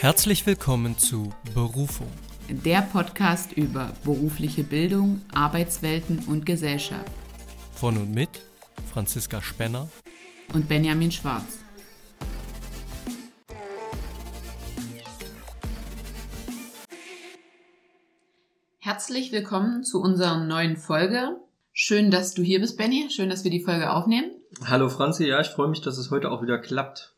Herzlich willkommen zu Berufung. Der Podcast über berufliche Bildung, Arbeitswelten und Gesellschaft. Von und mit Franziska Spenner und Benjamin Schwarz. Herzlich willkommen zu unserer neuen Folge. Schön, dass du hier bist, Benny. Schön, dass wir die Folge aufnehmen. Hallo Franzi, ja, ich freue mich, dass es heute auch wieder klappt.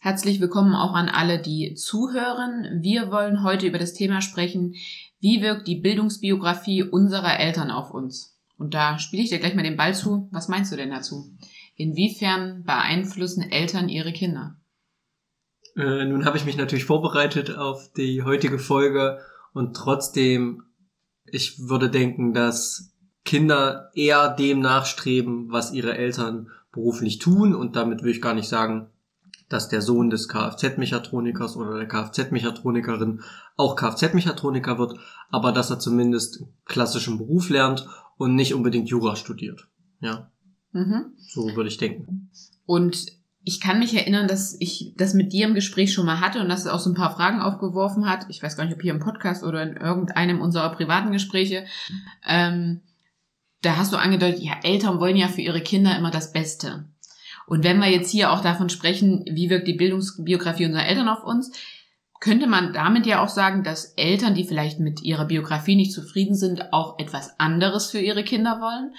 Herzlich willkommen auch an alle, die zuhören. Wir wollen heute über das Thema sprechen, wie wirkt die Bildungsbiografie unserer Eltern auf uns? Und da spiele ich dir gleich mal den Ball zu. Was meinst du denn dazu? Inwiefern beeinflussen Eltern ihre Kinder? Äh, nun habe ich mich natürlich vorbereitet auf die heutige Folge und trotzdem, ich würde denken, dass Kinder eher dem nachstreben, was ihre Eltern beruflich tun und damit will ich gar nicht sagen, dass der Sohn des Kfz-Mechatronikers oder der Kfz-Mechatronikerin auch Kfz-Mechatroniker wird, aber dass er zumindest klassischen Beruf lernt und nicht unbedingt Jura studiert. Ja. Mhm. So würde ich denken. Und ich kann mich erinnern, dass ich das mit dir im Gespräch schon mal hatte und dass es auch so ein paar Fragen aufgeworfen hat. Ich weiß gar nicht, ob hier im Podcast oder in irgendeinem unserer privaten Gespräche. Ähm, da hast du angedeutet, ja, Eltern wollen ja für ihre Kinder immer das Beste. Und wenn wir jetzt hier auch davon sprechen, wie wirkt die Bildungsbiografie unserer Eltern auf uns, könnte man damit ja auch sagen, dass Eltern, die vielleicht mit ihrer Biografie nicht zufrieden sind, auch etwas anderes für ihre Kinder wollen?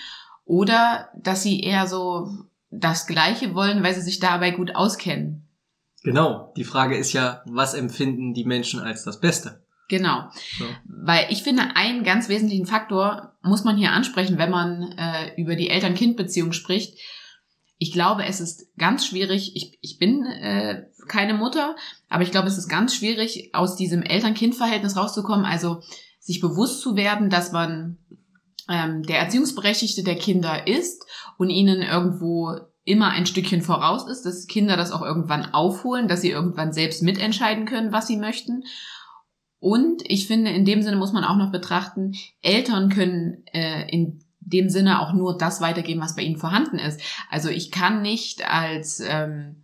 Oder dass sie eher so das Gleiche wollen, weil sie sich dabei gut auskennen? Genau. Die Frage ist ja, was empfinden die Menschen als das Beste? Genau. So. Weil ich finde, einen ganz wesentlichen Faktor muss man hier ansprechen, wenn man äh, über die Eltern-Kind-Beziehung spricht ich glaube, es ist ganz schwierig, ich, ich bin äh, keine Mutter, aber ich glaube, es ist ganz schwierig, aus diesem Eltern-Kind-Verhältnis rauszukommen, also sich bewusst zu werden, dass man ähm, der Erziehungsberechtigte der Kinder ist und ihnen irgendwo immer ein Stückchen voraus ist, dass Kinder das auch irgendwann aufholen, dass sie irgendwann selbst mitentscheiden können, was sie möchten. Und ich finde, in dem Sinne muss man auch noch betrachten, Eltern können äh, in dem Sinne auch nur das weitergeben, was bei ihnen vorhanden ist. Also ich kann nicht als ähm,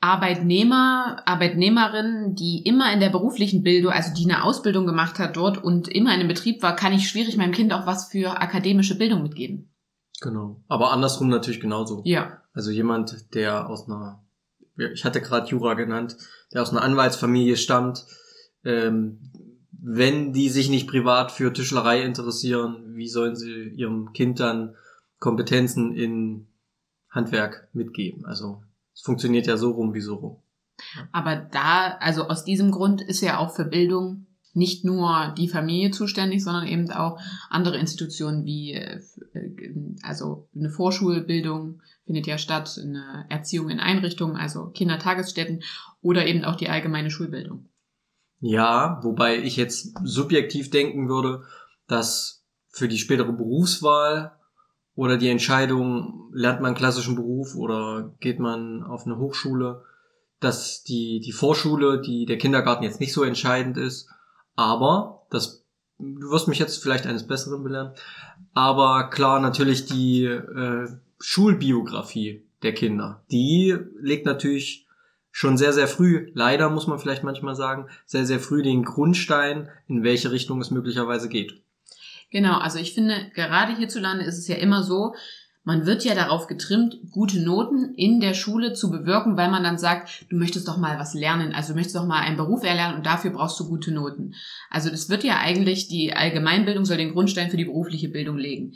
Arbeitnehmer, Arbeitnehmerin, die immer in der beruflichen Bildung, also die eine Ausbildung gemacht hat dort und immer in einem Betrieb war, kann ich schwierig meinem Kind auch was für akademische Bildung mitgeben. Genau. Aber andersrum natürlich genauso. Ja. Also jemand, der aus einer, ich hatte gerade Jura genannt, der aus einer Anwaltsfamilie stammt, ähm, wenn die sich nicht privat für Tischlerei interessieren, wie sollen sie ihrem Kind dann Kompetenzen in Handwerk mitgeben? Also es funktioniert ja so rum wie so rum. Aber da, also aus diesem Grund ist ja auch für Bildung nicht nur die Familie zuständig, sondern eben auch andere Institutionen wie, äh, also eine Vorschulbildung findet ja statt, eine Erziehung in Einrichtungen, also Kindertagesstätten oder eben auch die allgemeine Schulbildung. Ja, wobei ich jetzt subjektiv denken würde, dass für die spätere Berufswahl oder die Entscheidung, lernt man einen klassischen Beruf oder geht man auf eine Hochschule, dass die, die Vorschule, die der Kindergarten jetzt nicht so entscheidend ist, aber das, du wirst mich jetzt vielleicht eines Besseren belehren, aber klar natürlich die äh, Schulbiografie der Kinder, die legt natürlich schon sehr, sehr früh, leider muss man vielleicht manchmal sagen, sehr, sehr früh den Grundstein, in welche Richtung es möglicherweise geht. Genau, also ich finde, gerade hierzulande ist es ja immer so, man wird ja darauf getrimmt, gute Noten in der Schule zu bewirken, weil man dann sagt, du möchtest doch mal was lernen, also du möchtest doch mal einen Beruf erlernen und dafür brauchst du gute Noten. Also das wird ja eigentlich, die Allgemeinbildung soll den Grundstein für die berufliche Bildung legen.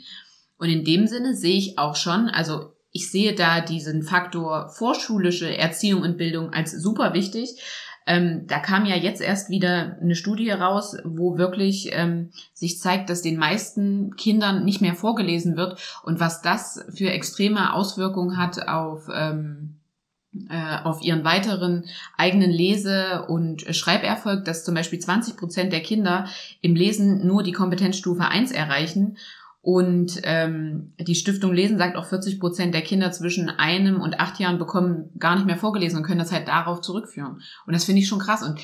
Und in dem Sinne sehe ich auch schon, also ich sehe da diesen Faktor vorschulische Erziehung und Bildung als super wichtig. Ähm, da kam ja jetzt erst wieder eine Studie raus, wo wirklich ähm, sich zeigt, dass den meisten Kindern nicht mehr vorgelesen wird und was das für extreme Auswirkungen hat auf ähm, äh, auf ihren weiteren eigenen Lese- und Schreiberfolg, dass zum Beispiel 20 Prozent der Kinder im Lesen nur die Kompetenzstufe 1 erreichen und ähm, die Stiftung Lesen sagt auch 40 Prozent der Kinder zwischen einem und acht Jahren bekommen gar nicht mehr vorgelesen und können das halt darauf zurückführen. Und das finde ich schon krass. Und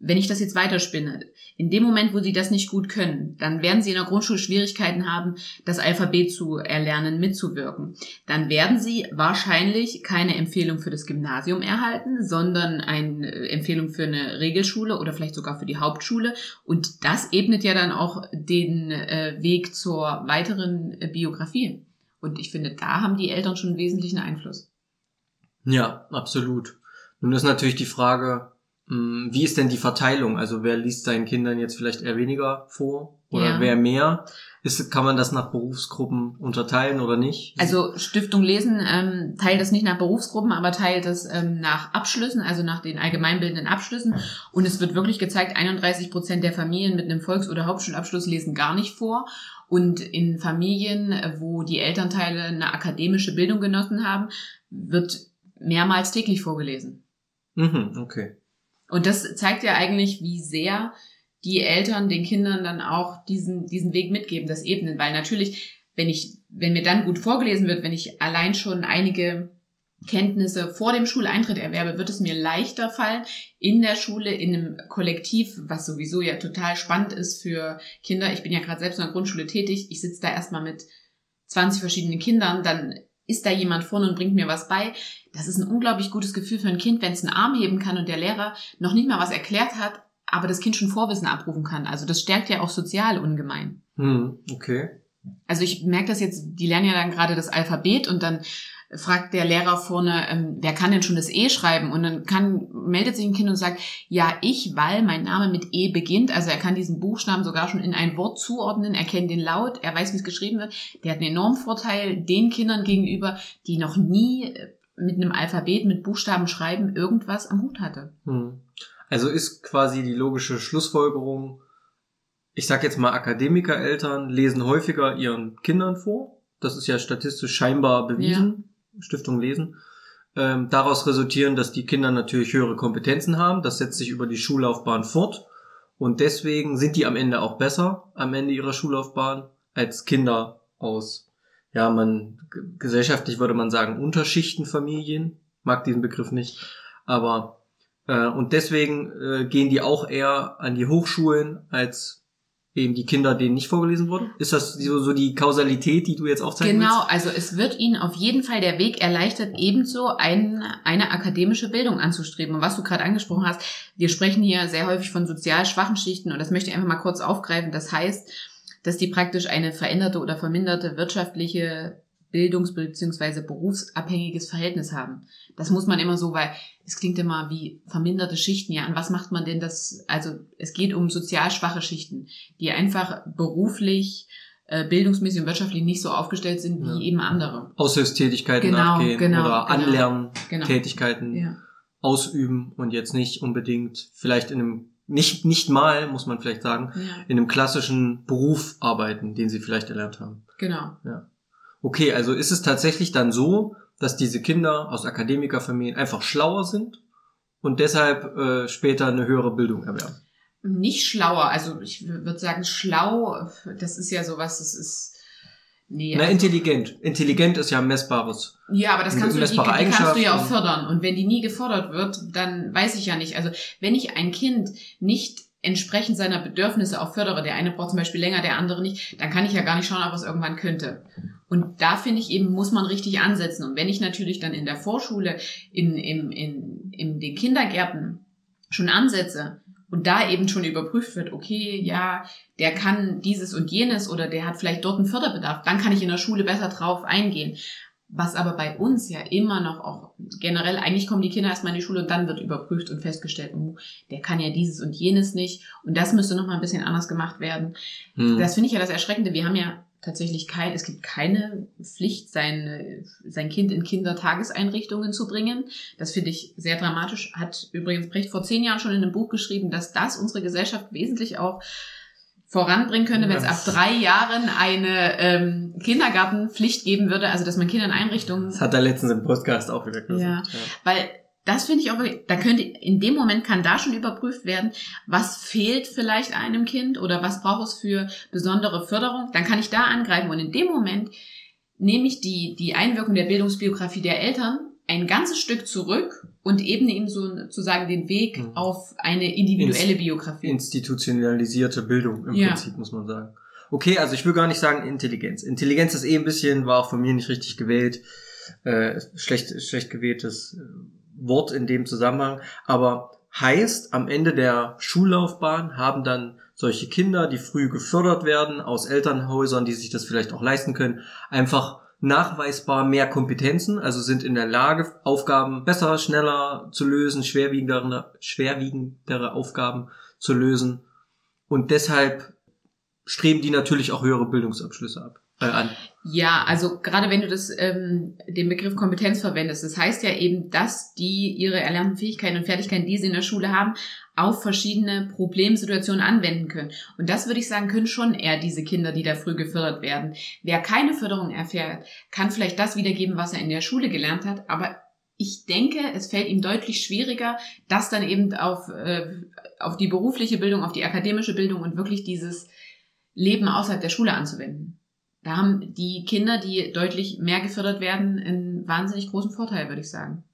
wenn ich das jetzt weiterspinne, in dem Moment, wo sie das nicht gut können, dann werden sie in der Grundschule Schwierigkeiten haben, das Alphabet zu erlernen, mitzuwirken. Dann werden sie wahrscheinlich keine Empfehlung für das Gymnasium erhalten, sondern eine Empfehlung für eine Regelschule oder vielleicht sogar für die Hauptschule. Und das ebnet ja dann auch den äh, Weg zur weiteren äh, Biografie. Und ich finde, da haben die Eltern schon einen wesentlichen Einfluss. Ja, absolut. Nun ist natürlich die Frage, wie ist denn die Verteilung? Also wer liest seinen Kindern jetzt vielleicht eher weniger vor oder Ja. wer mehr? Ist, kann man das nach Berufsgruppen unterteilen oder nicht? Also Stiftung Lesen ähm, teilt das nicht nach Berufsgruppen, aber teilt das ähm, nach Abschlüssen, also nach den allgemeinbildenden Abschlüssen. Und es wird wirklich gezeigt, 31 Prozent der Familien mit einem Volks- oder Hauptschulabschluss lesen gar nicht vor. Und in Familien, wo die Elternteile eine akademische Bildung genossen haben, wird mehrmals täglich vorgelesen. Mhm, okay. Und das zeigt ja eigentlich, wie sehr die Eltern den Kindern dann auch diesen, diesen Weg mitgeben, das Ebnen. Weil natürlich, wenn ich, wenn mir dann gut vorgelesen wird, wenn ich allein schon einige Kenntnisse vor dem Schuleintritt erwerbe, wird es mir leichter fallen, in der Schule, in einem Kollektiv, was sowieso ja total spannend ist für Kinder. Ich bin ja gerade selbst in der Grundschule tätig. Ich sitze da erstmal mit 20 verschiedenen Kindern, dann ist da jemand vorne und bringt mir was bei. Das ist ein unglaublich gutes Gefühl für ein Kind, wenn es einen Arm heben kann und der Lehrer noch nicht mal was erklärt hat, aber das Kind schon Vorwissen abrufen kann. Also das stärkt ja auch sozial ungemein. Hm, okay. Also ich merke das jetzt, die lernen ja dann gerade das Alphabet und dann fragt der Lehrer vorne, ähm, wer kann denn schon das E schreiben? Und dann kann, meldet sich ein Kind und sagt, ja, ich, weil mein Name mit E beginnt. Also er kann diesen Buchstaben sogar schon in ein Wort zuordnen, er kennt den Laut, er weiß, wie es geschrieben wird. Der hat einen enormen Vorteil den Kindern gegenüber, die noch nie äh, mit einem Alphabet, mit Buchstaben schreiben, irgendwas am Hut hatte. Hm. Also ist quasi die logische Schlussfolgerung, ich sag jetzt mal Akademikereltern lesen häufiger ihren Kindern vor. Das ist ja statistisch scheinbar bewiesen. Stiftung lesen. Ähm, daraus resultieren, dass die Kinder natürlich höhere Kompetenzen haben. Das setzt sich über die Schullaufbahn fort. Und deswegen sind die am Ende auch besser am Ende ihrer Schullaufbahn als Kinder aus, ja, man, gesellschaftlich würde man sagen, Unterschichtenfamilien. Mag diesen Begriff nicht. Aber, äh, und deswegen äh, gehen die auch eher an die Hochschulen als eben die Kinder, denen nicht vorgelesen wurde. Ist das so, so die Kausalität, die du jetzt aufzeigen Genau, also es wird ihnen auf jeden Fall der Weg erleichtert, ebenso ein, eine akademische Bildung anzustreben. Und was du gerade angesprochen hast, wir sprechen hier sehr häufig von sozial schwachen Schichten und das möchte ich einfach mal kurz aufgreifen. Das heißt, dass die praktisch eine veränderte oder verminderte wirtschaftliche Bildungs- bzw. berufsabhängiges Verhältnis haben. Das muss man immer so, weil es klingt immer wie verminderte Schichten. Ja, an was macht man denn das? Also es geht um sozial schwache Schichten, die einfach beruflich, äh, bildungsmäßig und wirtschaftlich nicht so aufgestellt sind wie Ja. eben andere. Aushilfstätigkeiten Genau, nachgehen genau, oder genau. Anlerntätigkeiten Ja. ausüben und jetzt nicht unbedingt vielleicht in einem nicht nicht mal muss man vielleicht sagen ja, in einem klassischen Beruf arbeiten, den sie vielleicht erlernt haben. genau. Okay, also ist es tatsächlich dann so, dass diese Kinder aus Akademikerfamilien einfach schlauer sind und deshalb äh, später eine höhere Bildung erwerben. Nicht schlauer, also ich würde sagen schlau, das ist ja sowas, das ist nee, Na, also- intelligent. Intelligent ist ja ein messbares. Ja, aber das kannst, du, die, die kannst du ja auch fördern. Und wenn die nie gefordert wird, dann weiß ich ja nicht. Also wenn ich ein Kind nicht entsprechend seiner Bedürfnisse auch fördere, der eine braucht zum Beispiel länger, der andere nicht, dann kann ich ja gar nicht schauen, ob es irgendwann könnte. Und da finde ich eben, muss man richtig ansetzen. Und wenn ich natürlich dann in der Vorschule, in, in, in, in den Kindergärten schon ansetze und da eben schon überprüft wird, okay, ja, der kann dieses und jenes oder der hat vielleicht dort einen Förderbedarf, dann kann ich in der Schule besser drauf eingehen. Was aber bei uns ja immer noch auch generell, eigentlich kommen die Kinder erstmal in die Schule und dann wird überprüft und festgestellt, oh, der kann ja dieses und jenes nicht. Und das müsste nochmal ein bisschen anders gemacht werden. Hm. Das finde ich ja das Erschreckende. Wir haben ja tatsächlich kein, es gibt keine Pflicht, sein, sein Kind in Kindertageseinrichtungen zu bringen. Das finde ich sehr dramatisch. Hat übrigens Brecht vor zehn Jahren schon in einem Buch geschrieben, dass das unsere Gesellschaft wesentlich auch voranbringen könnte, wenn es ab Ja. drei Jahren eine ähm, Kindergartenpflicht geben würde, also dass man Kinder in Einrichtungen Das hat er letztens im Podcast auch wieder gesagt. Ja. weil das finde ich auch da könnte, in dem Moment kann da schon überprüft werden, was fehlt vielleicht einem Kind oder was braucht es für besondere Förderung. Dann kann ich da angreifen und in dem Moment nehme ich die, die Einwirkung der Bildungsbiografie der Eltern ein ganzes Stück zurück und ebne ihm sozusagen den Weg Mhm. auf eine individuelle Biografie. institutionalisierte Bildung im Ja. Prinzip, muss man sagen. Okay, also ich will gar nicht sagen Intelligenz. Intelligenz ist eh ein bisschen, war auch von mir nicht richtig gewählt, äh, schlecht, schlecht gewähltes äh, Wort in dem Zusammenhang, aber heißt, am Ende der Schullaufbahn haben dann solche Kinder, die früh gefördert werden, aus Elternhäusern, die sich das vielleicht auch leisten können, einfach nachweisbar mehr Kompetenzen, also sind in der Lage, Aufgaben besser, schneller zu lösen, schwerwiegendere, schwerwiegendere Aufgaben zu lösen. Und deshalb streben die natürlich auch höhere Bildungsabschlüsse ab, äh, an. Ja, also gerade wenn du das ähm, den Begriff Kompetenz verwendest, das heißt ja eben, dass die ihre erlernten Fähigkeiten und Fertigkeiten, die sie in der Schule haben, auf verschiedene Problemsituationen anwenden können. Und das würde ich sagen, können schon eher diese Kinder, die da früh gefördert werden. Wer keine Förderung erfährt, kann vielleicht das wiedergeben, was er in der Schule gelernt hat, aber ich denke, es fällt ihm deutlich schwieriger, das dann eben auf, äh, auf die berufliche Bildung, auf die akademische Bildung und wirklich dieses Leben außerhalb der Schule anzuwenden. Da haben die Kinder, die deutlich mehr gefördert werden, einen wahnsinnig großen Vorteil, würde ich sagen.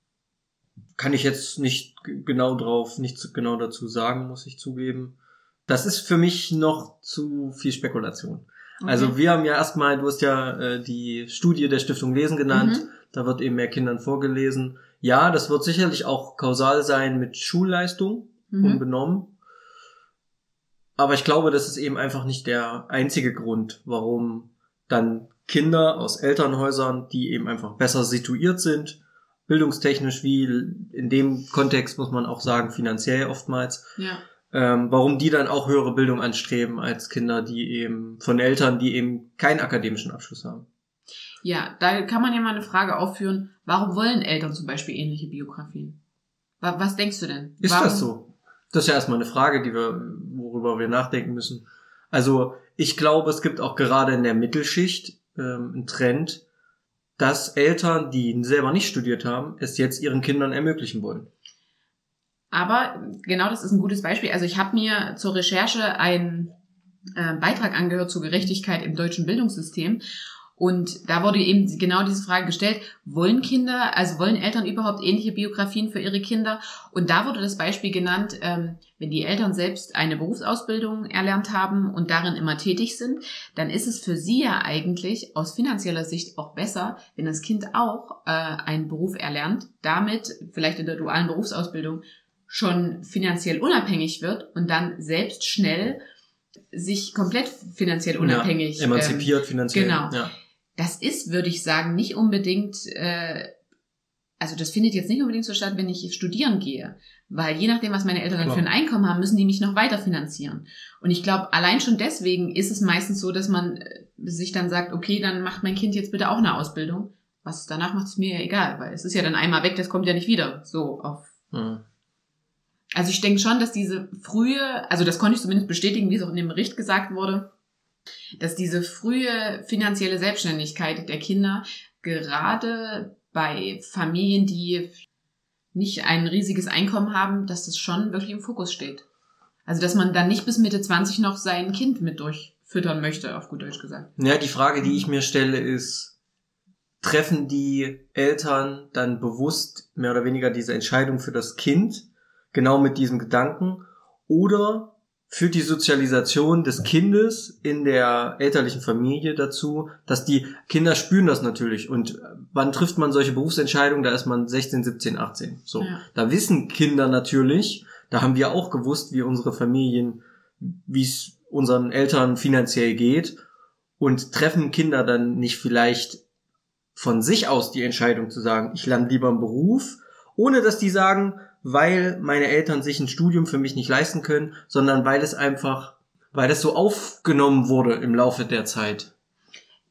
Kann ich jetzt nicht genau drauf, nichts genau dazu sagen, muss ich zugeben. Das ist für mich noch zu viel Spekulation. Okay. Also wir haben ja erstmal, du hast ja äh, die Studie der Stiftung Lesen genannt, Mhm. da wird eben mehr Kindern vorgelesen. Ja, das wird sicherlich auch kausal sein mit Schulleistung, Mhm. unbenommen. Aber ich glaube, das ist eben einfach nicht der einzige Grund, warum dann Kinder aus Elternhäusern, die eben einfach besser situiert sind, bildungstechnisch wie in dem Kontext muss man auch sagen, finanziell oftmals, Ja. ähm, warum die dann auch höhere Bildung anstreben als Kinder, die eben von Eltern, die eben keinen akademischen Abschluss haben. ja, da kann man ja mal eine Frage aufführen. Warum wollen Eltern zum Beispiel ähnliche Biografien? Wa- Was denkst du denn? Ist Warum? das so? Das ist ja erstmal eine Frage, die wir, worüber wir nachdenken müssen. Also ich glaube, es gibt auch gerade in der Mittelschicht ähm, einen Trend, dass Eltern, die selber nicht studiert haben, es jetzt ihren Kindern ermöglichen wollen. Aber genau das ist ein gutes Beispiel. Also ich habe mir zur Recherche einen äh, Beitrag angehört zur Gerechtigkeit im deutschen Bildungssystem. Und da wurde eben genau diese Frage gestellt, wollen Kinder, also wollen Eltern überhaupt ähnliche Biografien für ihre Kinder? Und da wurde das Beispiel genannt, ähm, wenn die Eltern selbst eine Berufsausbildung erlernt haben und darin immer tätig sind, dann ist es für sie ja eigentlich aus finanzieller Sicht auch besser, wenn das Kind auch äh, einen Beruf erlernt, damit vielleicht in der dualen Berufsausbildung schon finanziell unabhängig wird und dann selbst schnell sich komplett finanziell unabhängig ja, emanzipiert finanziell. genau. Ja. Das ist, würde ich sagen, nicht unbedingt, äh, also das findet jetzt nicht unbedingt so statt, wenn ich studieren gehe. Weil je nachdem, was meine Eltern Klar. für ein Einkommen haben, müssen die mich noch weiter finanzieren. Und ich glaube, allein schon deswegen ist es meistens so, dass man äh, sich dann sagt, okay, dann macht mein Kind jetzt bitte auch eine Ausbildung. Was es danach macht, ist mir ja egal, weil es ist ja dann einmal weg, das kommt ja nicht wieder. So auf Hm. also ich denke schon, dass diese frühe, also das konnte ich zumindest bestätigen, wie es auch in dem Bericht gesagt wurde, dass diese frühe finanzielle Selbstständigkeit der Kinder gerade bei Familien, die nicht ein riesiges Einkommen haben, dass das schon wirklich im Fokus steht. Also dass man dann nicht bis Mitte 20 noch sein Kind mit durchfüttern möchte, auf gut Deutsch gesagt. Ja, die Frage, die ich mir stelle, ist, treffen die Eltern dann bewusst mehr oder weniger diese Entscheidung für das Kind, genau mit diesem Gedanken, oder führt die Sozialisation des Kindes in der elterlichen Familie dazu, dass die Kinder spüren das natürlich. Und wann trifft man solche Berufsentscheidungen? Da ist man 16, 17, 18. So. Ja. Da wissen Kinder natürlich, da haben wir auch gewusst, wie unsere Familien, wie es unseren Eltern finanziell geht und treffen Kinder dann nicht vielleicht von sich aus die Entscheidung zu sagen, ich lerne lieber einen Beruf, ohne dass die sagen, weil meine Eltern sich ein Studium für mich nicht leisten können, sondern weil es einfach, weil es so aufgenommen wurde im Laufe der Zeit.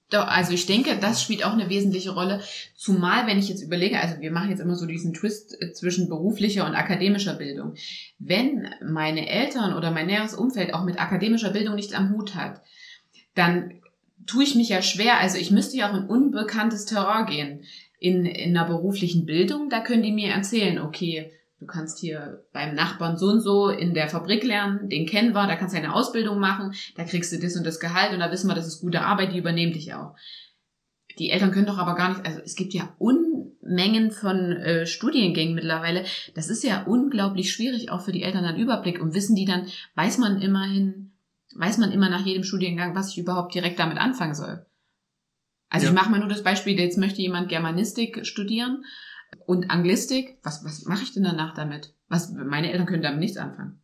Doch, also ich denke, das spielt auch eine wesentliche Rolle. Zumal, wenn ich jetzt überlege, also wir machen jetzt immer so diesen Twist äh, zwischen beruflicher und akademischer Bildung. Wenn meine Eltern oder mein näheres Umfeld auch mit akademischer Bildung nichts am Hut hat, dann tue ich mich ja schwer. Also ich müsste ja auch in unbekanntes Terrain gehen. In, in einer beruflichen Bildung, da können die mir erzählen, okay, du kannst hier beim Nachbarn so und so in der Fabrik lernen, den kennen wir, da kannst du eine Ausbildung machen, da kriegst du das und das Gehalt und da wissen wir, das ist gute Arbeit, die übernehmen dich auch. die Eltern können doch aber gar nicht, also es gibt ja Unmengen von äh, Studiengängen mittlerweile. Das ist ja unglaublich schwierig, auch für die Eltern dann Überblick. Und wissen die dann, weiß man immerhin, weiß man immer nach jedem Studiengang, was ich überhaupt direkt damit anfangen soll. Also Ja. ich mache mal nur das Beispiel, jetzt möchte jemand Germanistik studieren und Anglistik. Was, was mache ich denn danach damit? Was, meine Eltern können damit nichts anfangen.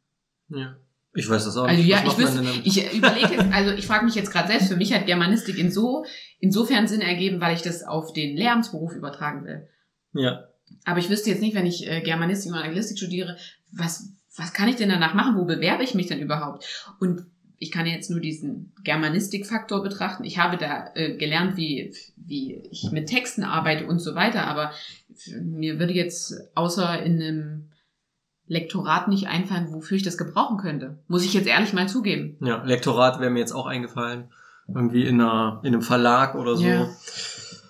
Ja. Ich weiß das auch Also nicht. ja, Was ich wüsste, ich überlege jetzt, also ich frage mich jetzt gerade selbst, für mich hat Germanistik in so, insofern Sinn ergeben, weil ich das auf den Lehramtsberuf übertragen will. Ja. Aber ich wüsste jetzt nicht, wenn ich äh, Germanistik und Anglistik studiere, was, was kann ich denn danach machen? Wo bewerbe ich mich denn überhaupt? Und ich kann jetzt nur diesen Germanistik-Faktor betrachten. Ich habe da äh, gelernt, wie, wie ich mit Texten arbeite und so weiter, aber mir würde jetzt außer in einem Lektorat nicht einfallen, wofür ich das gebrauchen könnte. Muss ich jetzt ehrlich mal zugeben. Ja, Lektorat wäre mir jetzt auch eingefallen. Irgendwie in, einer, in einem Verlag oder so. Ja.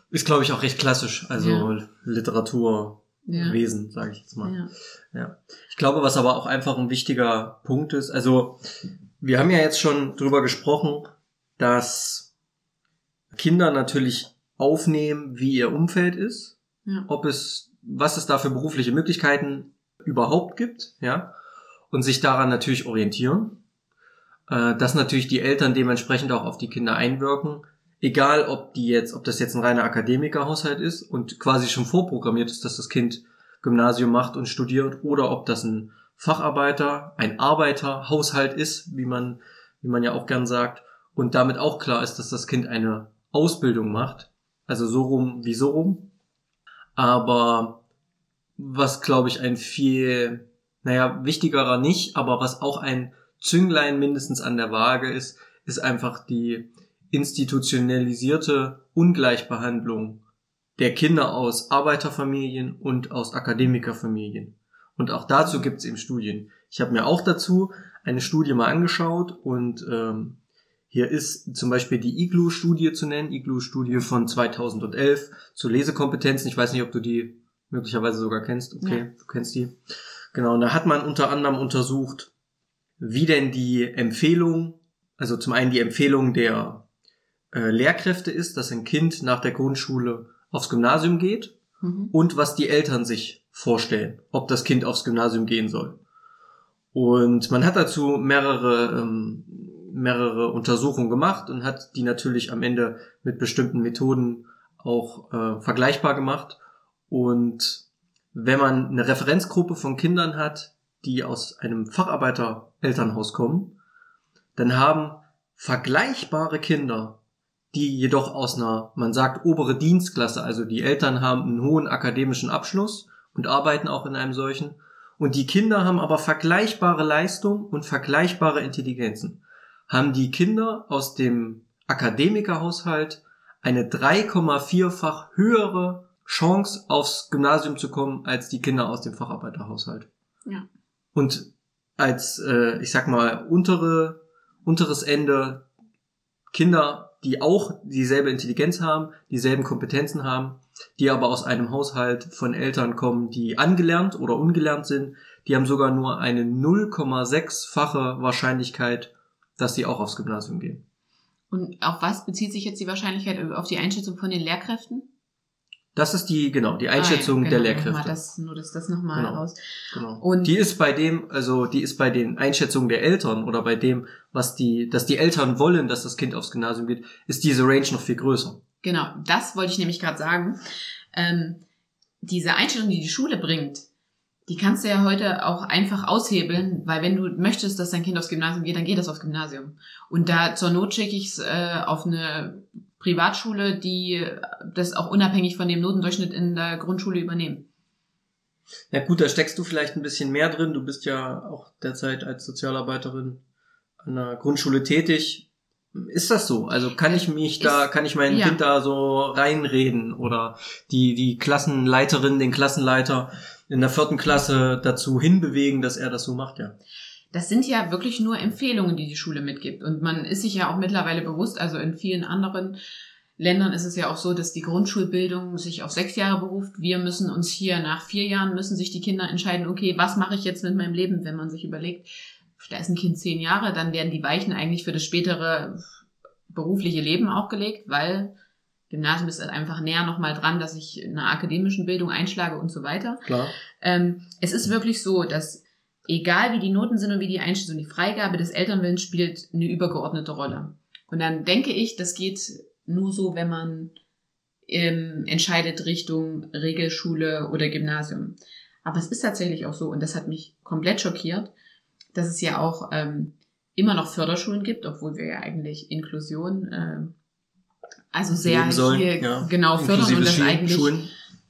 Ist, glaube ich, auch recht klassisch. Also Literaturwesen, Ja. sage ich jetzt mal. ja. Ja. Ich glaube, was aber auch einfach ein wichtiger Punkt ist, also wir haben ja jetzt schon drüber gesprochen, dass Kinder natürlich aufnehmen, wie ihr Umfeld ist, Ob es, was es da für berufliche Möglichkeiten überhaupt gibt, ja, und sich daran natürlich orientieren, äh, dass natürlich die Eltern dementsprechend auch auf die Kinder einwirken, egal ob die jetzt, ob das jetzt ein reiner Akademikerhaushalt ist und quasi schon vorprogrammiert ist, dass das Kind Gymnasium macht und studiert oder ob das ein Facharbeiter, ein Arbeiterhaushalt ist, wie man, wie man ja auch gern sagt, und damit auch klar ist, dass das Kind eine Ausbildung macht, also so rum wie so rum. Aber was glaube ich ein viel, naja, wichtigerer nicht, aber was auch ein Zünglein mindestens an der Waage ist, ist einfach die institutionalisierte Ungleichbehandlung der Kinder aus Arbeiterfamilien und aus Akademikerfamilien. Und auch dazu gibt es eben Studien. Ich habe mir auch dazu eine Studie mal angeschaut und ähm, hier ist zum Beispiel die IGLU-Studie zu nennen, IGLU-Studie von 2011 zu Lesekompetenzen. Ich weiß nicht, ob du die möglicherweise sogar kennst. Okay, Ja. du kennst die. Genau, und da hat man unter anderem untersucht, wie denn die Empfehlung, also zum einen die Empfehlung der äh, Lehrkräfte ist, dass ein Kind nach der Grundschule aufs Gymnasium geht Mhm. und was die Eltern sich vorstellen, ob das Kind aufs Gymnasium gehen soll. Und man hat dazu mehrere, ähm, mehrere Untersuchungen gemacht und hat die natürlich am Ende mit bestimmten Methoden auch äh, vergleichbar gemacht. Und wenn man eine Referenzgruppe von Kindern hat, die aus einem Facharbeiter-Elternhaus kommen, dann haben vergleichbare Kinder, die jedoch aus einer, man sagt, obere Dienstklasse, also die Eltern haben einen hohen akademischen Abschluss und arbeiten auch in einem solchen, und die Kinder haben aber vergleichbare Leistung und vergleichbare Intelligenzen, haben die Kinder aus dem Akademikerhaushalt eine 3,4-fach höhere Chance aufs Gymnasium zu kommen als die Kinder aus dem Facharbeiterhaushalt. Ja. Und als, äh, ich sag mal, untere, unteres Ende Kinder, die auch dieselbe Intelligenz haben, dieselben Kompetenzen haben, die aber aus einem Haushalt von Eltern kommen, die angelernt oder ungelernt sind, die haben sogar nur eine 0,6-fache Wahrscheinlichkeit, dass sie auch aufs Gymnasium gehen. Und auf was bezieht sich jetzt die Wahrscheinlichkeit auf die Einschätzung von den Lehrkräften? Das ist die, genau, die Einschätzung Ah, ja, der genau, Lehrkräfte. nochmal Das, nur das, das nochmal Genau. raus. Genau. Und- die ist bei dem, also die ist bei den Einschätzungen der Eltern oder bei dem, was die, dass die Eltern wollen, dass das Kind aufs Gymnasium geht, ist diese Range noch viel größer. Genau, das wollte ich nämlich gerade sagen. Ähm, diese Einstellung, die die Schule bringt, die kannst du ja heute auch einfach aushebeln, weil wenn du möchtest, dass dein Kind aufs Gymnasium geht, dann geht das aufs Gymnasium. Und da zur Not schicke ich es äh, auf eine Privatschule, die das auch unabhängig von dem Notendurchschnitt in der Grundschule übernehmen. Ja gut, da steckst du vielleicht ein bisschen mehr drin. Du bist ja auch derzeit als Sozialarbeiterin an der Grundschule tätig. Ist das so? Also kann ich mich da, Ist- kann ich mein ja. Kind da so reinreden oder die, die Klassenleiterin, den Klassenleiter in der vierten Klasse dazu hinbewegen, dass er das so macht, ja. Das sind ja wirklich nur Empfehlungen, die die Schule mitgibt. Und man ist sich ja auch mittlerweile bewusst, also in vielen anderen Ländern ist es ja auch so, dass die Grundschulbildung sich auf sechs Jahre beruft. Wir müssen uns hier nach vier Jahren müssen sich die Kinder entscheiden, okay, was mache ich jetzt mit meinem Leben, wenn man sich überlegt, da ist ein Kind zehn Jahre, dann werden die Weichen eigentlich für das spätere berufliche Leben auch gelegt, weil Gymnasium ist halt einfach näher nochmal dran, dass ich in einer akademischen Bildung einschlage und so weiter. Klar. Ähm, es ist wirklich so, dass egal wie die Noten sind und wie die Einschätzung, die Freigabe des Elternwillens spielt eine übergeordnete Rolle. Und dann denke ich, das geht nur so, wenn man ähm, entscheidet Richtung Regelschule oder Gymnasium. Aber es ist tatsächlich auch so, und das hat mich komplett schockiert, dass es ja auch ähm, immer noch Förderschulen gibt, obwohl wir ja eigentlich Inklusion, äh, also sehr sollen, hier ja. genau fördern und das Schulen- eigentlich Schulen.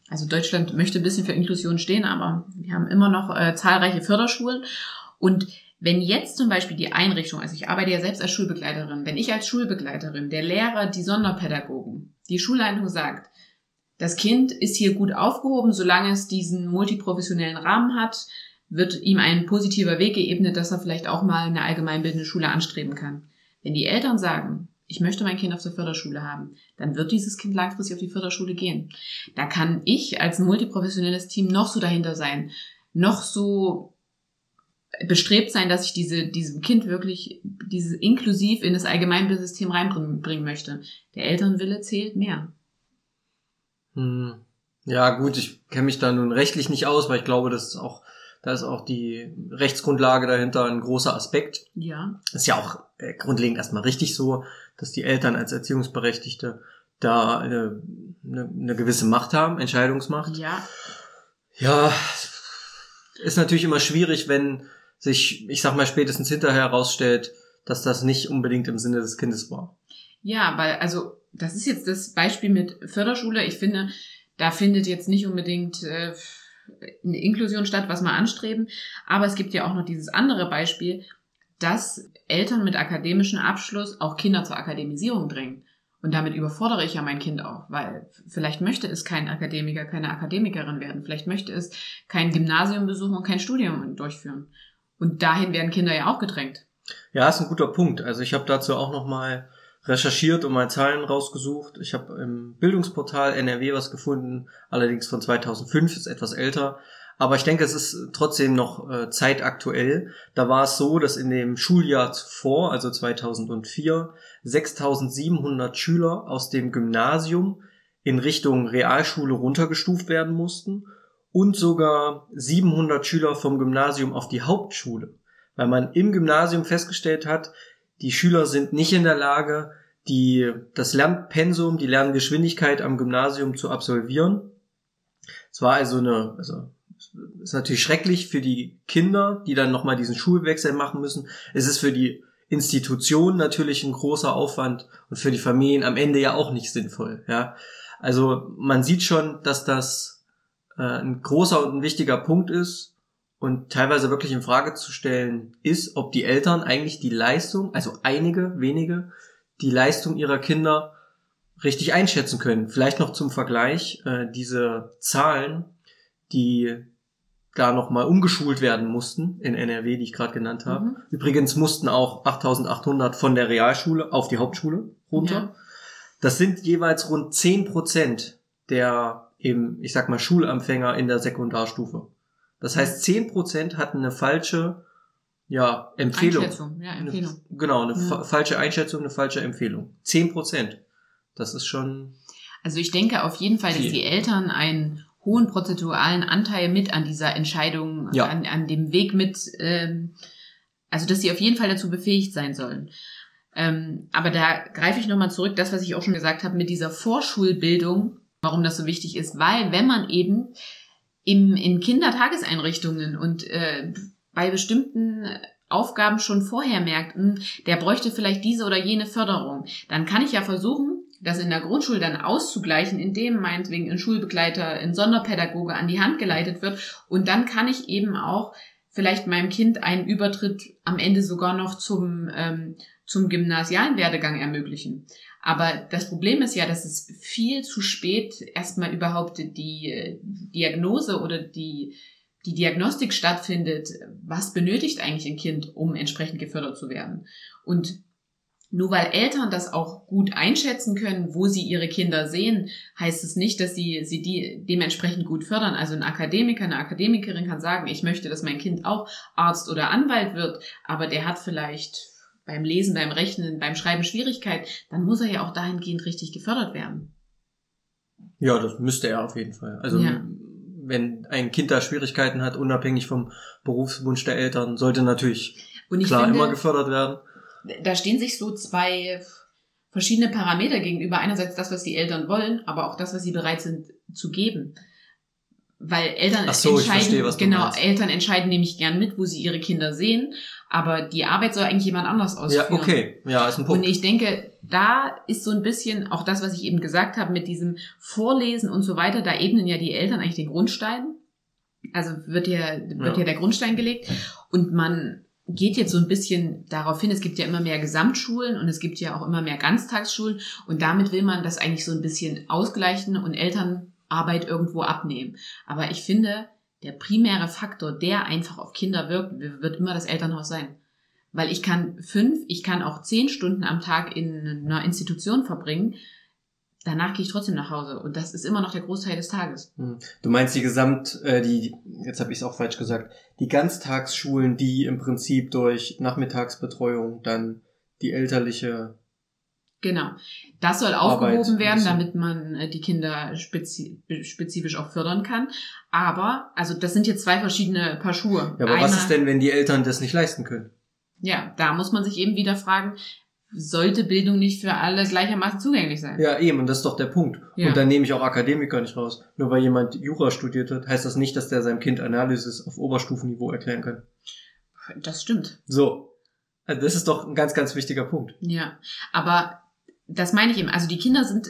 also Deutschland möchte ein bisschen für Inklusion stehen, aber wir haben immer noch äh, zahlreiche Förderschulen. Und wenn jetzt zum Beispiel die Einrichtung, also ich arbeite ja selbst als Schulbegleiterin, wenn ich als Schulbegleiterin, der Lehrer, die Sonderpädagogen, die Schulleitung sagt, das Kind ist hier gut aufgehoben, solange es diesen multiprofessionellen Rahmen hat, wird ihm ein positiver Weg geebnet, dass er vielleicht auch mal eine allgemeinbildende Schule anstreben kann. Wenn die Eltern sagen, ich möchte mein Kind auf der Förderschule haben, dann wird dieses Kind langfristig auf die Förderschule gehen. Da kann ich als multiprofessionelles Team noch so dahinter sein, noch so bestrebt sein, dass ich diese, diesem Kind wirklich diese inklusiv in das Allgemeinbildungssystem reinbringen möchte. Der Elternwille zählt mehr. Hm. Ja, gut, ich kenne mich da nun rechtlich nicht aus, weil ich glaube, das ist auch, da ist auch die Rechtsgrundlage dahinter ein großer Aspekt. Ja. ist ja auch äh, grundlegend erstmal richtig so, dass die Eltern als Erziehungsberechtigte da eine, eine, eine gewisse Macht haben, Entscheidungsmacht. Ja. Ja, ist natürlich immer schwierig, wenn sich, ich sag mal, spätestens hinterher herausstellt, dass das nicht unbedingt im Sinne des Kindes war. Ja, weil, also, das ist jetzt das Beispiel mit Förderschule. Ich finde, da findet jetzt nicht unbedingt äh, eine Inklusion statt, was wir anstreben. Aber es gibt ja auch noch dieses andere Beispiel, dass Eltern mit akademischem Abschluss auch Kinder zur Akademisierung drängen. Und damit überfordere ich ja mein Kind auch, weil vielleicht möchte es kein Akademiker, keine Akademikerin werden. Vielleicht möchte es kein Gymnasium besuchen und kein Studium durchführen. Und dahin werden Kinder ja auch gedrängt. Ja, ist ein guter Punkt. Also ich habe dazu auch noch mal recherchiert und mal Zahlen rausgesucht. Ich habe im Bildungsportal NRW was gefunden, allerdings von 2005, ist etwas älter. Aber ich denke, es ist trotzdem noch äh, zeitaktuell. Da war es so, dass in dem Schuljahr zuvor, also 2004, 6700 Schüler aus dem Gymnasium in Richtung Realschule runtergestuft werden mussten und sogar 700 Schüler vom Gymnasium auf die Hauptschule, weil man im Gymnasium festgestellt hat, die Schüler sind nicht in der Lage, die, das Lernpensum, die Lerngeschwindigkeit am Gymnasium zu absolvieren. Es war also eine, also ist natürlich schrecklich für die Kinder, die dann nochmal diesen Schulwechsel machen müssen. Es ist für die Institution natürlich ein großer Aufwand und für die Familien am Ende ja auch nicht sinnvoll. Ja, also man sieht schon, dass das äh, ein großer und ein wichtiger Punkt ist und teilweise wirklich in Frage zu stellen ist, ob die Eltern eigentlich die Leistung, also einige wenige, die Leistung ihrer Kinder richtig einschätzen können. Vielleicht noch zum Vergleich äh, diese Zahlen, die da nochmal umgeschult werden mussten in NRW, die ich gerade genannt habe. Mhm. Übrigens mussten auch 8800 von der Realschule auf die Hauptschule runter. Ja. Das sind jeweils rund 10 Prozent der eben, ich sag mal, Schulempfänger in der Sekundarstufe. Das heißt, 10 Prozent hatten eine falsche ja, Empfehlung. Einschätzung, ja, Empfehlung. Eine, genau, eine Ja. fa falsche Einschätzung, eine falsche Empfehlung. 10 Prozent. Das ist schon, Also ich denke auf jeden Fall, dass Viel. die Eltern einen hohen prozentualen Anteil mit an dieser Entscheidung, Ja. an, an dem Weg mit, ähm, also dass sie auf jeden Fall dazu befähigt sein sollen. Ähm, aber da greife ich nochmal zurück, das, was ich auch schon gesagt habe, mit dieser Vorschulbildung, warum das so wichtig ist, weil wenn man eben im, in Kindertageseinrichtungen und äh, bei bestimmten Aufgaben schon vorher merkt, hm, der bräuchte vielleicht diese oder jene Förderung, dann kann ich ja versuchen, das in der Grundschule dann auszugleichen, indem meinetwegen ein Schulbegleiter, ein Sonderpädagoge an die Hand geleitet wird. Und dann kann ich eben auch vielleicht meinem Kind einen Übertritt am Ende sogar noch zum, ähm, zum gymnasialen Werdegang ermöglichen. Aber das Problem ist ja, dass es viel zu spät erstmal überhaupt die äh, Diagnose oder die, die Diagnostik stattfindet, was benötigt eigentlich ein Kind, um entsprechend gefördert zu werden. Und nur weil Eltern das auch gut einschätzen können, wo sie ihre Kinder sehen, heißt es nicht, dass sie sie die dementsprechend gut fördern. Also ein Akademiker, eine Akademikerin kann sagen, ich möchte, dass mein Kind auch Arzt oder Anwalt wird, aber der hat vielleicht beim Lesen, beim Rechnen, beim Schreiben Schwierigkeit, dann muss er ja auch dahingehend richtig gefördert werden. Ja, das müsste er auf jeden Fall. Also Ja. wenn ein Kind da Schwierigkeiten hat, unabhängig vom Berufswunsch der Eltern, sollte natürlich klar finde, immer gefördert werden. da stehen sich so zwei verschiedene Parameter gegenüber. Einerseits das, was die Eltern wollen, aber auch das, was sie bereit sind zu geben. Weil Eltern so, entscheiden, verstehe, genau, meinst. Eltern entscheiden nämlich gern mit, wo sie ihre Kinder sehen, aber die Arbeit soll eigentlich jemand anders ausführen. Ja, okay. Ja, ist ein Und Punkt. ich denke, da ist so ein bisschen auch das, was ich eben gesagt habe, mit diesem Vorlesen und so weiter, da ebnen ja die Eltern eigentlich den Grundstein. Also wird ja, wird Ja. ja der Grundstein gelegt. Und man geht jetzt so ein bisschen darauf hin, es gibt ja immer mehr Gesamtschulen und es gibt ja auch immer mehr Ganztagsschulen. Und damit will man das eigentlich so ein bisschen ausgleichen und Elternarbeit irgendwo abnehmen. Aber ich finde, der primäre Faktor, der einfach auf Kinder wirkt, wird immer das Elternhaus sein. Weil ich kann fünf, ich kann auch zehn Stunden am Tag in einer Institution verbringen. Danach gehe ich trotzdem nach Hause. Und das ist immer noch der Großteil des Tages. Hm. Du meinst die Gesamt, äh, die, jetzt habe ich es auch falsch gesagt, die Ganztagsschulen, die im Prinzip durch Nachmittagsbetreuung dann die elterliche, Genau. Das soll Arbeit aufgehoben werden, damit man äh, die Kinder spezi spezifisch auch fördern kann. Aber, also das sind jetzt zwei verschiedene Paar Schuhe. ja, aber was Einmal- ist denn, wenn die Eltern das nicht leisten können? Ja, da muss man sich eben wieder fragen, sollte Bildung nicht für alle gleichermaßen zugänglich sein? Ja, eben, und das ist doch der Punkt. Ja. Und dann nehme ich auch Akademiker nicht raus. Nur weil jemand Jura studiert hat, heißt das nicht, dass der seinem Kind Analysis auf Oberstufenniveau erklären kann. Das stimmt. So. Also das ist doch ein ganz, ganz wichtiger Punkt. Ja, aber das meine ich eben. Also die Kinder sind,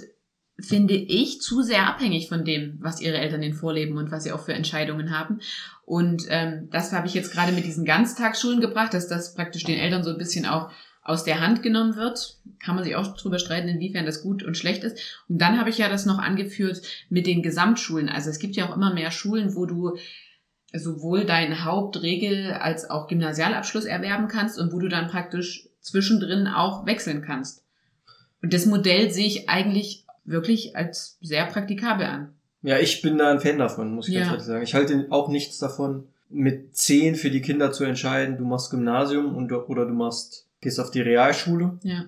finde ich, zu sehr abhängig von dem, was ihre Eltern ihnen vorleben und was sie auch für Entscheidungen haben. Und ähm, das habe ich jetzt gerade mit diesen Ganztagsschulen gebracht, dass das praktisch den Eltern so ein bisschen auch aus der Hand genommen wird. Kann man sich auch drüber streiten, inwiefern das gut und schlecht ist. Und dann habe ich ja das noch angeführt mit den Gesamtschulen. Also es gibt ja auch immer mehr Schulen, wo du sowohl deinen Hauptregel als auch Gymnasialabschluss erwerben kannst und wo du dann praktisch zwischendrin auch wechseln kannst. Und das Modell sehe ich eigentlich wirklich als sehr praktikabel an. Ja, ich bin da ein Fan davon, muss ich ganz Ja. ehrlich sagen. Ich halte auch nichts davon, mit zehn für die Kinder zu entscheiden, du machst Gymnasium und, oder du machst, gehst auf die Realschule. Ja.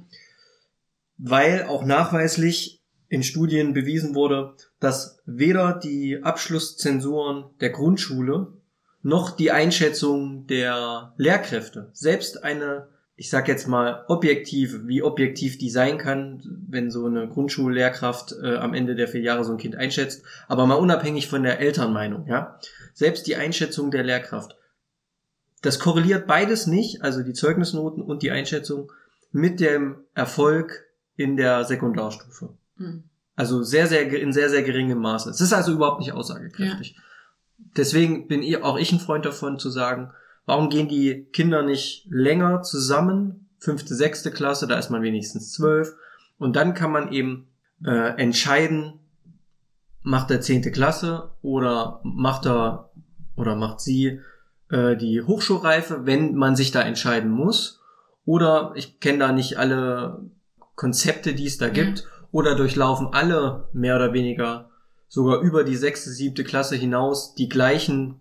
weil auch nachweislich in Studien bewiesen wurde, dass weder die Abschlusszensuren der Grundschule noch die Einschätzung der Lehrkräfte, selbst eine, ich sag jetzt mal objektiv, wie objektiv die sein kann, wenn so eine Grundschullehrkraft äh, am Ende der vier Jahre so ein Kind einschätzt, aber mal unabhängig von der Elternmeinung, ja, selbst die Einschätzung der Lehrkraft, das korreliert beides nicht, also die Zeugnisnoten und die Einschätzung mit dem Erfolg in der Sekundarstufe. Hm. Also sehr, sehr, in sehr, sehr geringem Maße. Es ist also überhaupt nicht aussagekräftig. Deswegen bin ich, auch ich ein Freund davon zu sagen, warum gehen die Kinder nicht länger zusammen? Fünfte, sechste Klasse, da ist man wenigstens zwölf. Und dann kann man eben äh, entscheiden, macht er zehnte Klasse oder macht er oder macht sie äh, die Hochschulreife, wenn man sich da entscheiden muss. Oder ich kenne da nicht alle Konzepte, die es da Ja. gibt. Oder durchlaufen alle mehr oder weniger sogar über die sechste, siebte Klasse hinaus die gleichen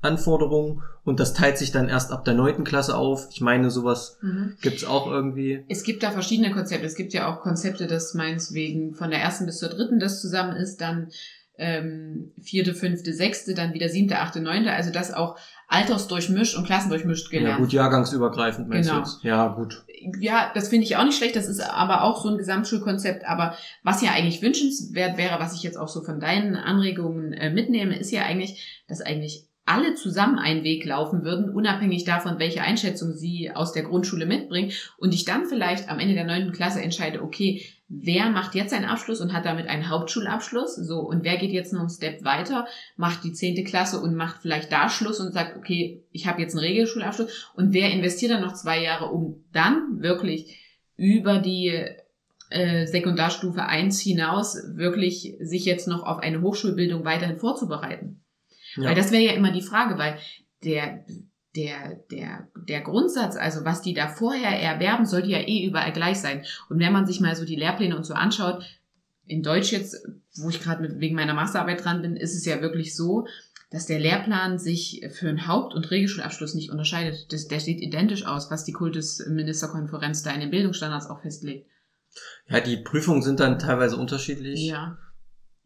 Klassenanforderungen und das teilt sich dann erst ab der neunten Klasse auf. Ich meine, sowas Mhm. gibt's auch irgendwie. Es gibt da verschiedene Konzepte. Es gibt ja auch Konzepte, dass meinetwegen von der ersten bis zur dritten das zusammen ist, dann ähm, vierte, fünfte, sechste, dann wieder siebte, achte, neunte. Also das auch altersdurchmischt und klassendurchmischt Ja gelernt. gut, jahrgangsübergreifend meinst Genau. du jetzt? Ja, gut. ja, das finde ich auch nicht schlecht. Das ist aber auch so ein Gesamtschulkonzept. Aber was ja eigentlich wünschenswert wäre, was ich jetzt auch so von deinen Anregungen äh, mitnehme, ist ja eigentlich, dass eigentlich alle zusammen einen Weg laufen würden, unabhängig davon, welche Einschätzung sie aus der Grundschule mitbringen. Und ich dann vielleicht am Ende der neunten Klasse entscheide, okay, wer macht jetzt einen Abschluss und hat damit einen Hauptschulabschluss? So, und wer geht jetzt noch einen Step weiter, macht die zehnte Klasse und macht vielleicht da Schluss und sagt, okay, ich habe jetzt einen Regelschulabschluss. Und wer investiert dann noch zwei Jahre, um dann wirklich über die äh, Sekundarstufe 1 hinaus wirklich sich jetzt noch auf eine Hochschulbildung weiterhin vorzubereiten? Ja. Weil das wäre ja immer die Frage, weil der, der, der, der Grundsatz, also was die da vorher erwerben, sollte ja eh überall gleich sein. Und wenn man sich mal so die Lehrpläne und so anschaut, in Deutsch jetzt, wo ich gerade wegen meiner Masterarbeit dran bin, ist es ja wirklich so, dass der Lehrplan sich für einen Haupt- und Regelschulabschluss nicht unterscheidet. Das, der sieht identisch aus, was die Kultusministerkonferenz da in den Bildungsstandards auch festlegt. ja, die Prüfungen sind dann teilweise unterschiedlich. Ja.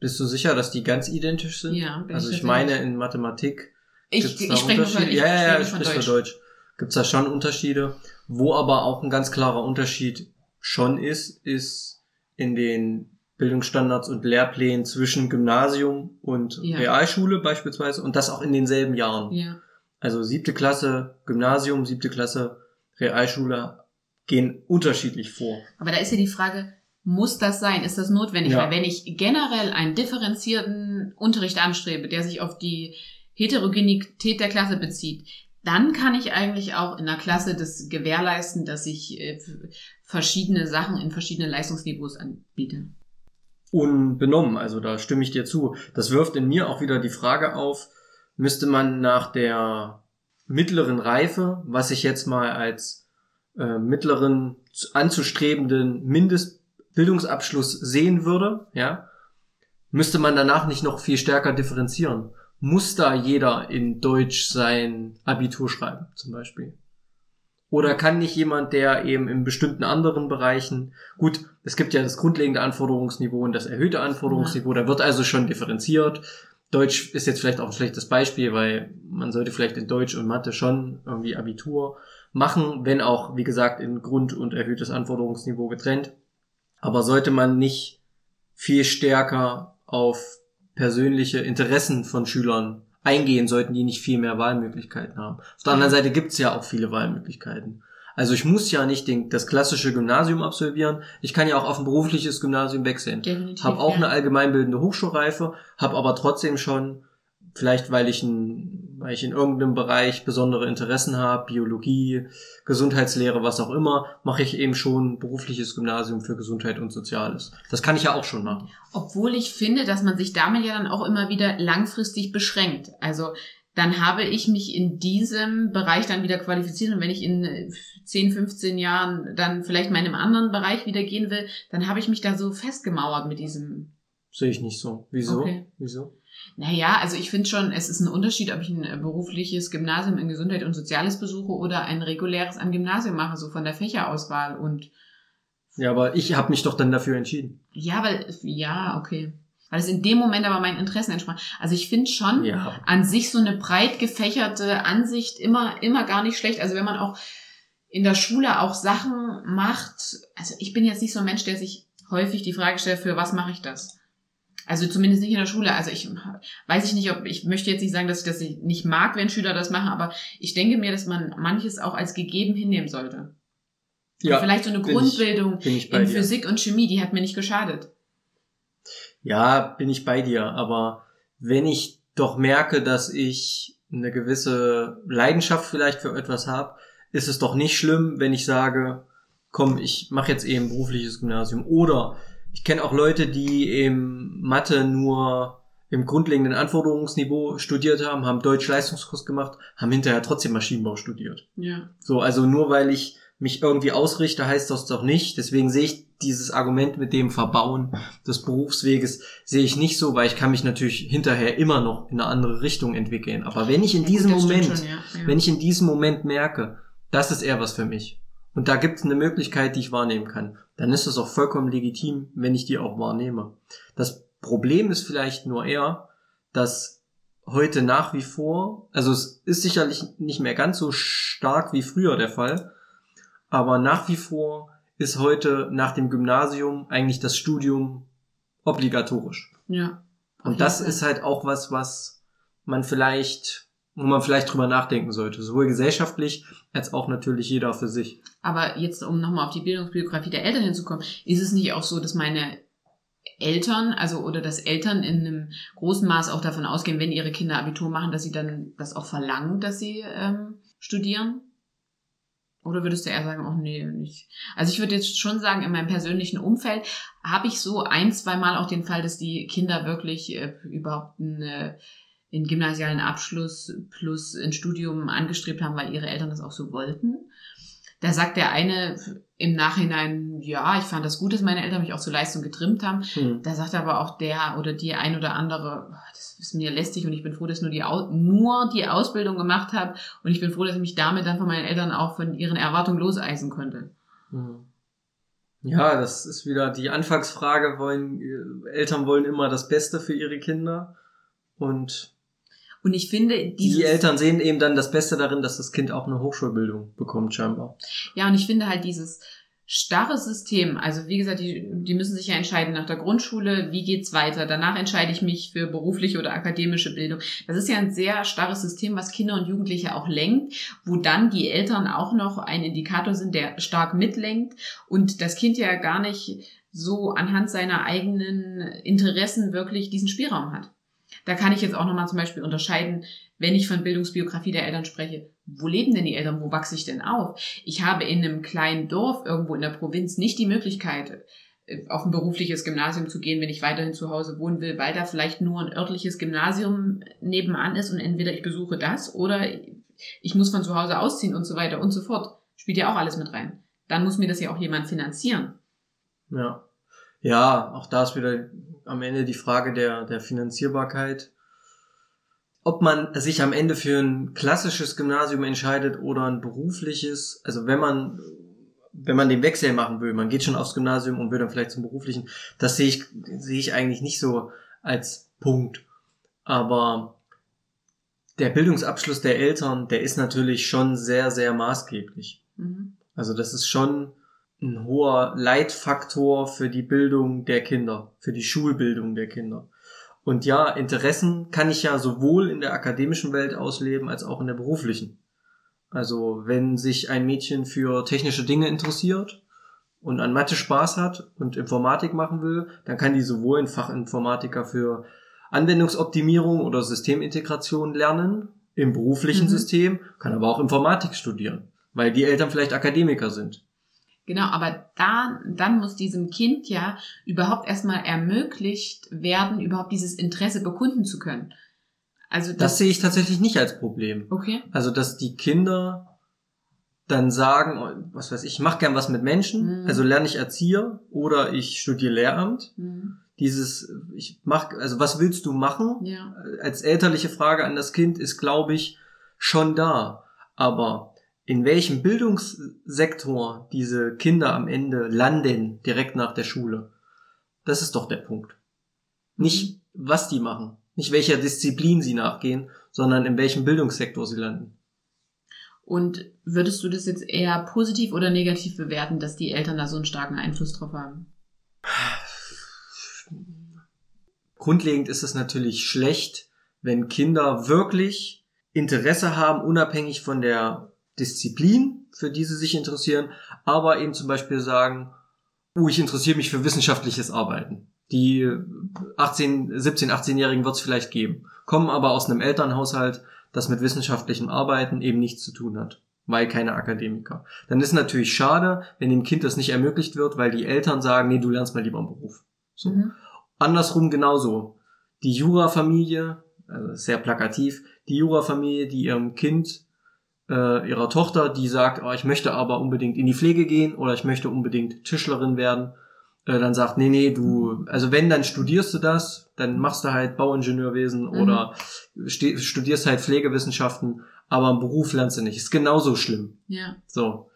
Bist du sicher, dass die ganz identisch sind? Ja, bin Also ich ich meine, in Mathematik Ich, gibt's ich da spreche von, Unterschiede? ich ja, ja, ja, ich von spreche Deutsch. Deutsch. Gibt's da schon Unterschiede? Wo aber auch ein ganz klarer Unterschied schon ist, ist in den Bildungsstandards und Lehrplänen zwischen Gymnasium und Ja. Realschule beispielsweise und das auch in denselben Jahren. Ja. Also siebte Klasse Gymnasium, siebte Klasse Realschule gehen unterschiedlich vor. Aber da ist ja die Frage, muss das sein? Ist das notwendig? Ja. Weil wenn ich generell einen differenzierten Unterricht anstrebe, der sich auf die Heterogenität der Klasse bezieht, dann kann ich eigentlich auch in der Klasse das gewährleisten, dass ich äh, verschiedene Sachen in verschiedenen Leistungsniveaus anbiete. unbenommen. Also da stimme ich dir zu. Das wirft in mir auch wieder die Frage auf, müsste man nach der mittleren Reife, was ich jetzt mal als äh, mittleren zu- anzustrebenden Mindestbildungsabschluss sehen würde, ja, müsste man danach nicht noch viel stärker differenzieren. Muss da jeder in Deutsch sein Abitur schreiben, zum Beispiel? Oder kann nicht jemand, der eben in bestimmten anderen Bereichen, gut, es gibt ja das grundlegende Anforderungsniveau und das erhöhte Anforderungsniveau, da wird also schon differenziert. Deutsch ist jetzt vielleicht auch ein schlechtes Beispiel, weil man sollte vielleicht in Deutsch und Mathe schon irgendwie Abitur machen, wenn auch, wie gesagt, in Grund- und erhöhtes Anforderungsniveau getrennt. Aber sollte man nicht viel stärker auf persönliche Interessen von Schülern eingehen, sollten die nicht viel mehr Wahlmöglichkeiten haben. Auf der anderen Seite gibt's ja auch viele Wahlmöglichkeiten. Also ich muss ja nicht den, das klassische Gymnasium absolvieren, ich kann ja auch auf ein berufliches Gymnasium wechseln. Definitiv. Habe auch ja. eine allgemeinbildende Hochschulreife, habe aber trotzdem schon, vielleicht weil ich, ein, weil ich in irgendeinem Bereich besondere Interessen habe, Biologie, Gesundheitslehre, was auch immer, mache ich eben schon berufliches Gymnasium für Gesundheit und Soziales. Das kann ich ja auch schon machen. Obwohl ich finde, dass man sich damit ja dann auch immer wieder langfristig beschränkt. Also dann habe ich mich in diesem Bereich dann wieder qualifiziert und wenn ich in äh, 10, 15 Jahren dann vielleicht mal in einem anderen Bereich wieder gehen will, dann habe ich mich da so festgemauert mit diesem. Sehe ich nicht so. Wieso? Okay. Wieso? Naja, also ich finde schon, es ist ein Unterschied, ob ich ein äh, berufliches Gymnasium in Gesundheit und Soziales besuche oder ein reguläres am Gymnasium mache, so von der Fächerauswahl und Ja, aber ich habe mich doch dann dafür entschieden. ja, weil, ja, okay. Weil es in dem Moment aber meinen Interessen entsprach. Also ich finde schon, Ja. an sich so eine breit gefächerte Ansicht immer, immer gar nicht schlecht. Also wenn man auch in der Schule auch Sachen macht, also ich bin jetzt nicht so ein Mensch, der sich häufig die Frage stellt, für was mache ich das? Also zumindest nicht in der Schule. Also ich weiß ich nicht, ob ich möchte jetzt nicht sagen, dass ich das nicht mag, wenn Schüler das machen, aber ich denke mir, dass man manches auch als gegeben hinnehmen sollte. Und vielleicht so eine ich- Grundbildung ich bei in dir. Physik und Chemie, die hat mir nicht geschadet. Ja, bin ich bei dir, aber wenn ich doch merke, dass ich eine gewisse Leidenschaft vielleicht für etwas habe, ist es doch nicht schlimm, wenn ich sage, komm, ich mache jetzt eben berufliches Gymnasium. Oder ich kenne auch Leute, die eben Mathe nur im grundlegenden Anforderungsniveau studiert haben, haben Deutsch-Leistungskurs gemacht, haben hinterher trotzdem Maschinenbau studiert. Ja. So, also nur weil ich mich irgendwie ausrichte, heißt das doch nicht. Deswegen sehe ich dieses Argument mit dem Verbauen des Berufsweges sehe ich nicht so, weil ich kann mich natürlich hinterher immer noch in eine andere Richtung entwickeln. Aber wenn ich in diesem Moment, schon, ja. Ja. wenn ich in diesem Moment merke, das ist eher was für mich. Und da gibt es eine Möglichkeit, die ich wahrnehmen kann. Dann ist es auch vollkommen legitim, wenn ich die auch wahrnehme. Das Problem ist vielleicht nur eher, dass heute nach wie vor, also es ist sicherlich nicht mehr ganz so stark wie früher der Fall, aber nach wie vor ist heute nach dem Gymnasium eigentlich das Studium obligatorisch. ja. Und das ist halt auch was, was man vielleicht, wo man vielleicht drüber nachdenken sollte, sowohl gesellschaftlich als auch natürlich jeder für sich. Aber jetzt, um nochmal auf die Bildungsbiografie der Eltern hinzukommen, ist es nicht auch so, dass meine Eltern, also oder dass Eltern in einem großen Maß auch davon ausgehen, wenn ihre Kinder Abitur machen, dass sie dann das auch verlangen, dass sie ähm, studieren? Oder würdest du eher sagen, oh nee, nicht? Also ich würde jetzt schon sagen, in meinem persönlichen Umfeld habe ich so ein, zwei Mal auch den Fall, dass die Kinder wirklich äh, überhaupt einen, einen gymnasialen Abschluss plus ein Studium angestrebt haben, weil ihre Eltern das auch so wollten. Da sagt der eine im Nachhinein, ja, ich fand das gut, dass meine Eltern mich auch zur Leistung getrimmt haben. Hm. Da sagt aber auch der oder die ein oder andere, "Ah, das ist mir lästig und ich bin froh, dass ich nur die, nur die Ausbildung gemacht habe und ich bin froh, dass ich mich damit dann von meinen Eltern auch von ihren Erwartungen loseisen konnte. Hm. Ja, das ist wieder die Anfangsfrage, wollen, äh, Eltern wollen immer das Beste für ihre Kinder und Und ich finde, dieses, die Eltern sehen eben dann das Beste darin, dass das Kind auch eine Hochschulbildung bekommt, scheinbar. ja, und ich finde halt dieses starre System, also wie gesagt, die, die müssen sich ja entscheiden nach der Grundschule, wie geht's weiter. Danach entscheide ich mich für berufliche oder akademische Bildung. Das ist ja ein sehr starres System, was Kinder und Jugendliche auch lenkt, wo dann die Eltern auch noch ein Indikator sind, der stark mitlenkt und das Kind ja gar nicht so anhand seiner eigenen Interessen wirklich diesen Spielraum hat. Da kann ich jetzt auch nochmal zum Beispiel unterscheiden, wenn ich von Bildungsbiografie der Eltern spreche, wo leben denn die Eltern, wo wachse ich denn auf? Ich habe in einem kleinen Dorf irgendwo in der Provinz nicht die Möglichkeit, äh, auf ein berufliches Gymnasium zu gehen, wenn ich weiterhin zu Hause wohnen will, weil da vielleicht nur ein örtliches Gymnasium nebenan ist und entweder ich besuche das oder ich muss von zu Hause ausziehen und so weiter und so fort. Spielt ja auch alles mit rein. Dann muss mir das ja auch jemand finanzieren. Ja. Ja, auch da ist wieder am Ende die Frage der, der Finanzierbarkeit. Ob man sich am Ende für ein klassisches Gymnasium entscheidet oder ein berufliches, also wenn man, wenn man den Wechsel machen will, man geht schon aufs Gymnasium und will dann vielleicht zum beruflichen, das sehe ich, sehe ich eigentlich nicht so als Punkt. Aber der Bildungsabschluss der Eltern, der ist natürlich schon sehr, sehr maßgeblich. Mhm. Also das ist schon ein hoher Leitfaktor für die Bildung der Kinder, für die Schulbildung der Kinder. Und ja, Interessen kann ich ja sowohl in der akademischen Welt ausleben als auch in der beruflichen. Also wenn sich ein Mädchen für technische Dinge interessiert und an Mathe Spaß hat und Informatik machen will, dann kann die sowohl ein Fachinformatiker für Anwendungsoptimierung oder Systemintegration lernen im beruflichen Mhm. System, kann aber auch Informatik studieren, weil die Eltern vielleicht Akademiker sind. Genau, aber da, dann muss diesem Kind ja überhaupt erstmal ermöglicht werden, überhaupt dieses Interesse bekunden zu können. Also Das das, sehe ich tatsächlich nicht als Problem. okay. Also, dass die Kinder dann sagen, oh, was weiß ich, ich mache gern was mit Menschen, Mhm. also lerne ich Erzieher oder ich studiere Lehramt. Mhm. Dieses, ich mach, also was willst du machen? Ja. Als elterliche Frage an das Kind ist, glaube ich, schon da. Aber in welchem Bildungssektor diese Kinder am Ende landen, direkt nach der Schule, das ist doch der Punkt. Nicht, was die machen, nicht welcher Disziplin sie nachgehen, sondern in welchem Bildungssektor sie landen. Und würdest du das jetzt eher positiv oder negativ bewerten, dass die Eltern da so einen starken Einfluss drauf haben? Grundlegend ist es natürlich schlecht, wenn Kinder wirklich Interesse haben, unabhängig von der Disziplin, für die sie sich interessieren, aber eben zum Beispiel sagen, oh, ich interessiere mich für wissenschaftliches Arbeiten. Die 18, 17, 18-Jährigen wird es vielleicht geben, kommen aber aus einem Elternhaushalt, das mit wissenschaftlichem Arbeiten eben nichts zu tun hat, weil keine Akademiker. Dann ist natürlich schade, wenn dem Kind das nicht ermöglicht wird, weil die Eltern sagen, nee, du lernst mal lieber einen Beruf. So. Mhm. Andersrum genauso. Die Jura-Familie, also sehr plakativ, die Jura-Familie, die ihrem Kind, äh, ihrer Tochter, die sagt, oh, ich möchte aber unbedingt in die Pflege gehen oder ich möchte unbedingt Tischlerin werden, äh, dann sagt, nee, nee, du, also wenn, dann studierst du das, dann machst du halt Bauingenieurwesen Mhm. oder studierst halt Pflegewissenschaften, aber einen Beruf lernst du nicht. Ist genauso schlimm. Ja. So.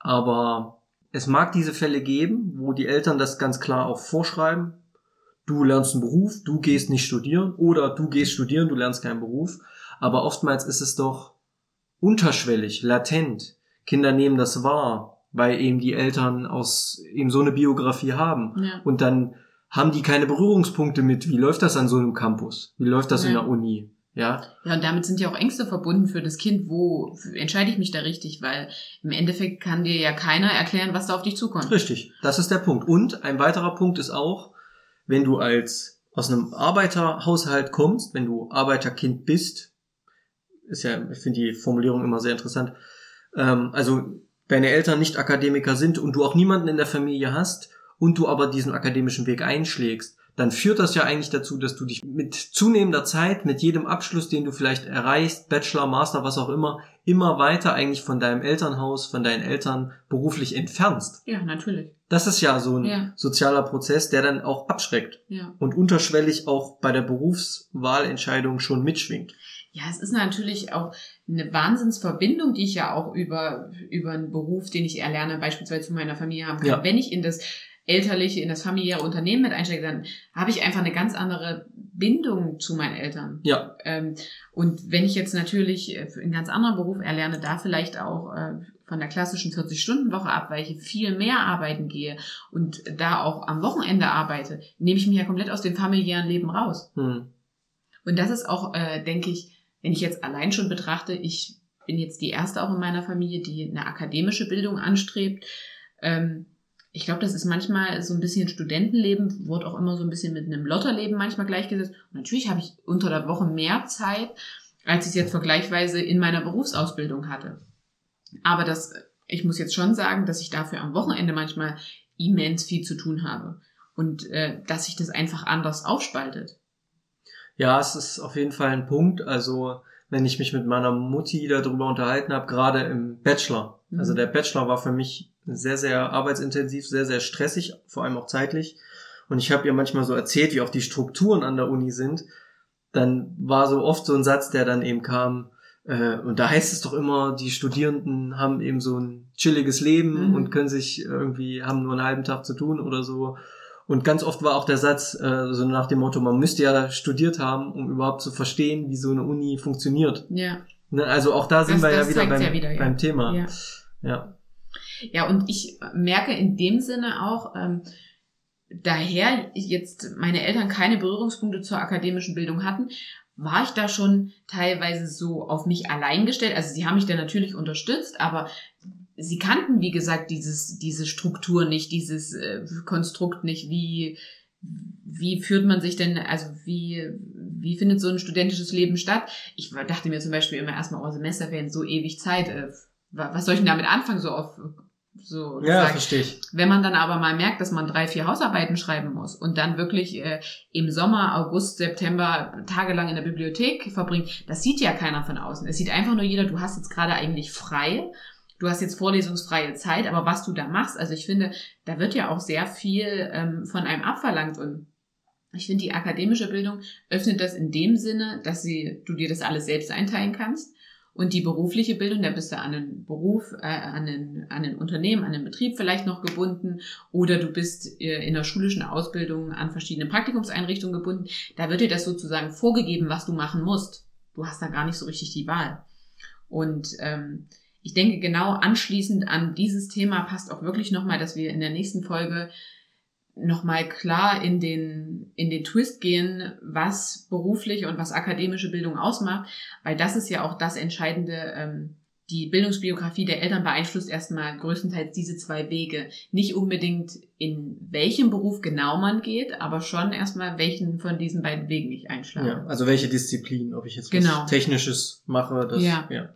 Aber es mag diese Fälle geben, wo die Eltern das ganz klar auch vorschreiben. Du lernst einen Beruf, du gehst nicht studieren oder du gehst studieren, du lernst keinen Beruf. Aber oftmals ist es doch unterschwellig, latent. Kinder nehmen das wahr, weil eben die Eltern aus eben so eine Biografie haben. Ja. Und dann haben die keine Berührungspunkte mit, wie läuft das an so einem Campus? Wie läuft das in Ja. der Uni? Ja, Ja, und damit sind ja auch Ängste verbunden für das Kind. Wo entscheide ich mich da richtig? Weil im Endeffekt kann dir ja keiner erklären, was da auf dich zukommt. Richtig, das ist der Punkt. Und ein weiterer Punkt ist auch, wenn du als aus einem Arbeiterhaushalt kommst, wenn du Arbeiterkind bist, ist ja, ich finde die Formulierung immer sehr interessant. Ähm, also deine Eltern nicht Akademiker sind und du auch niemanden in der Familie hast und du aber diesen akademischen Weg einschlägst, dann führt das ja eigentlich dazu, dass du dich mit zunehmender Zeit, mit jedem Abschluss, den du vielleicht erreichst, Bachelor, Master, was auch immer, immer weiter eigentlich von deinem Elternhaus, von deinen Eltern beruflich entfernst. Ja, natürlich. Das ist ja so ein Ja. sozialer Prozess, der dann auch abschreckt Ja. und unterschwellig auch bei der Berufswahlentscheidung schon mitschwingt. Ja, es ist natürlich auch eine Wahnsinnsverbindung, die ich ja auch über, über einen Beruf, den ich erlerne, beispielsweise zu meiner Familie haben kann. Ja. Wenn ich in das elterliche, in das familiäre Unternehmen mit einsteige, dann habe ich einfach eine ganz andere Bindung zu meinen Eltern. Ja, Ähm, und wenn ich jetzt natürlich äh, einen ganz anderen Beruf erlerne, da vielleicht auch äh, von der klassischen 40-Stunden-Woche abweiche, viel mehr arbeiten gehe und da auch am Wochenende arbeite, nehme ich mich ja komplett aus dem familiären Leben raus. hm. Und das ist auch, äh, denke ich, wenn ich jetzt allein schon betrachte, ich bin jetzt die erste auch in meiner Familie, die eine akademische Bildung anstrebt. Ähm, ich glaube, das ist manchmal so ein bisschen Studentenleben, wurde auch immer so ein bisschen mit einem Lotterleben manchmal gleichgesetzt. Und natürlich habe ich unter der Woche mehr Zeit, als ich es jetzt vergleichsweise in meiner Berufsausbildung hatte. Aber das, ich muss jetzt schon sagen, dass ich dafür am Wochenende manchmal immens viel zu tun habe. Und äh, dass sich das einfach anders aufspaltet. Ja, es ist auf jeden Fall ein Punkt. Also, wenn ich mich mit meiner Mutti darüber unterhalten habe, gerade im Bachelor. Mhm. Also der Bachelor war für mich sehr, sehr arbeitsintensiv, sehr, sehr stressig, vor allem auch zeitlich. Und ich habe ihr manchmal so erzählt, wie auch die Strukturen an der Uni sind. Dann war so oft so ein Satz, der dann eben kam, äh, und da heißt es doch immer, die Studierenden haben eben so ein chilliges Leben Mhm. und können sich irgendwie, haben nur einen halben Tag zu tun oder so. Und ganz oft war auch der Satz äh, so nach dem Motto, man müsste ja studiert haben, um überhaupt zu verstehen, wie so eine Uni funktioniert. Ja. Ne? Also auch da sind Das- wir ja das wieder zeigt's beim, ja wieder, ja. beim Thema. Ja. Ja. Ja, und ich merke in dem Sinne auch, ähm, daher jetzt meine Eltern keine Berührungspunkte zur akademischen Bildung hatten, war ich da schon teilweise so auf mich allein gestellt. Also sie haben mich da natürlich unterstützt, aber sie kannten, wie gesagt, dieses, diese Struktur nicht, dieses äh, Konstrukt nicht, wie, wie führt man sich denn, also wie, wie findet so ein studentisches Leben statt? Ich dachte mir zum Beispiel immer erstmal, oh, Semesterferien, so ewig Zeit, äh, wa- was soll ich denn damit anfangen, so auf, so Ja, gesagt. verstehe ich. Wenn man dann aber mal merkt, dass man drei, vier Hausarbeiten schreiben muss und dann wirklich äh, im Sommer, August, September tagelang in der Bibliothek verbringt, das sieht ja keiner von außen. Es sieht einfach nur jeder, du hast jetzt gerade eigentlich frei, du hast jetzt vorlesungsfreie Zeit, aber was du da machst, also ich finde, da wird ja auch sehr viel ähm, von einem abverlangt und ich finde, die akademische Bildung öffnet das in dem Sinne, dass sie, du dir das alles selbst einteilen kannst. Und die berufliche Bildung, da bist du an einen Beruf, äh, an, ein, an ein Unternehmen, an einen Betrieb vielleicht noch gebunden oder du bist äh, in der schulischen Ausbildung an verschiedene Praktikumseinrichtungen gebunden. Da wird dir das sozusagen vorgegeben, was du machen musst. Du hast da gar nicht so richtig die Wahl. Und ähm, ich denke, genau anschließend an dieses Thema passt auch wirklich nochmal, dass wir in der nächsten Folge nochmal klar in den, in den Twist gehen, was berufliche und was akademische Bildung ausmacht, weil das ist ja auch das Entscheidende. Ähm, die Bildungsbiografie der Eltern beeinflusst erstmal größtenteils diese zwei Wege. Nicht unbedingt in welchem Beruf genau man geht, aber schon erstmal welchen von diesen beiden Wegen ich einschlage. Ja, also welche Disziplin, ob ich jetzt Genau. was Technisches mache, das, Ja. ja.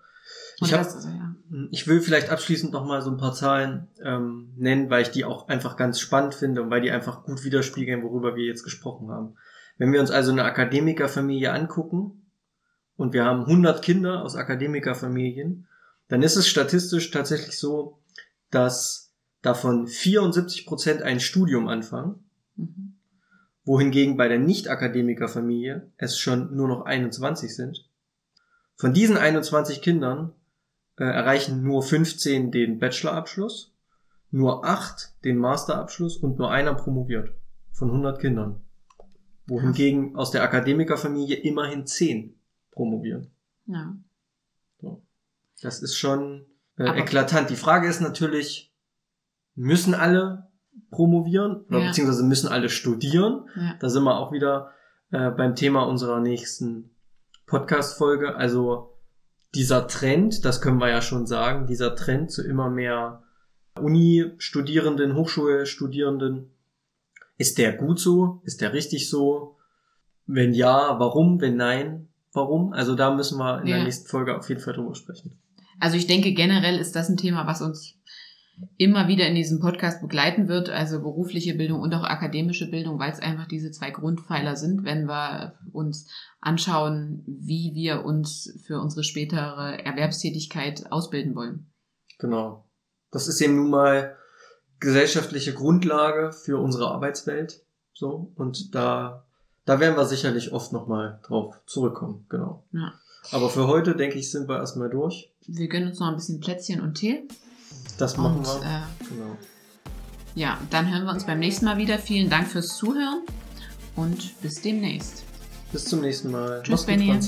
Und Ich, hab, das, ja. ich will vielleicht abschließend noch mal so ein paar Zahlen ähm, nennen, weil ich die auch einfach ganz spannend finde und weil die einfach gut widerspiegeln, worüber wir jetzt gesprochen haben. Wenn wir uns also eine Akademikerfamilie angucken und wir haben 100 Kinder aus Akademikerfamilien, dann ist es statistisch tatsächlich so, dass davon 74 Prozent ein Studium anfangen Mhm. wohingegen bei der Nicht-Akademiker-Familie es schon nur noch 21 sind. Von diesen 21 Kindern äh, erreichen nur 15 den Bachelorabschluss, nur 8 den Masterabschluss und nur einer promoviert von 100 Kindern. Wohingegen aus der Akademikerfamilie immerhin 10 promovieren. ja. Das ist schon äh, eklatant. Die Frage ist natürlich, müssen alle promovieren oder Ja. beziehungsweise müssen alle studieren? ja. Da sind wir auch wieder äh, beim Thema unserer nächsten Podcast-Folge. Also dieser Trend, das können wir ja schon sagen, dieser Trend zu immer mehr Uni-Studierenden, Hochschulstudierenden, ist der gut so? Ist der richtig so? Wenn ja, warum? Wenn nein, warum? Also da müssen wir in Ja. der nächsten Folge auf jeden Fall drüber sprechen. Also ich denke, generell ist das ein Thema, was uns immer wieder in diesem Podcast begleiten wird, also berufliche Bildung und auch akademische Bildung, weil es einfach diese zwei Grundpfeiler sind, wenn wir uns anschauen, wie wir uns für unsere spätere Erwerbstätigkeit ausbilden wollen. Genau. Das ist eben nun mal gesellschaftliche Grundlage für unsere Arbeitswelt. So. Und da Da werden wir sicherlich oft nochmal drauf zurückkommen, genau. Ja. Aber für heute, denke ich, sind wir erstmal durch. Wir gönnen uns noch ein bisschen Plätzchen und Tee. Das machen Und wir. äh, genau. ja, dann hören wir uns beim nächsten Mal wieder. Vielen Dank fürs Zuhören und bis demnächst. Bis zum nächsten Mal. Tschüss, Benny.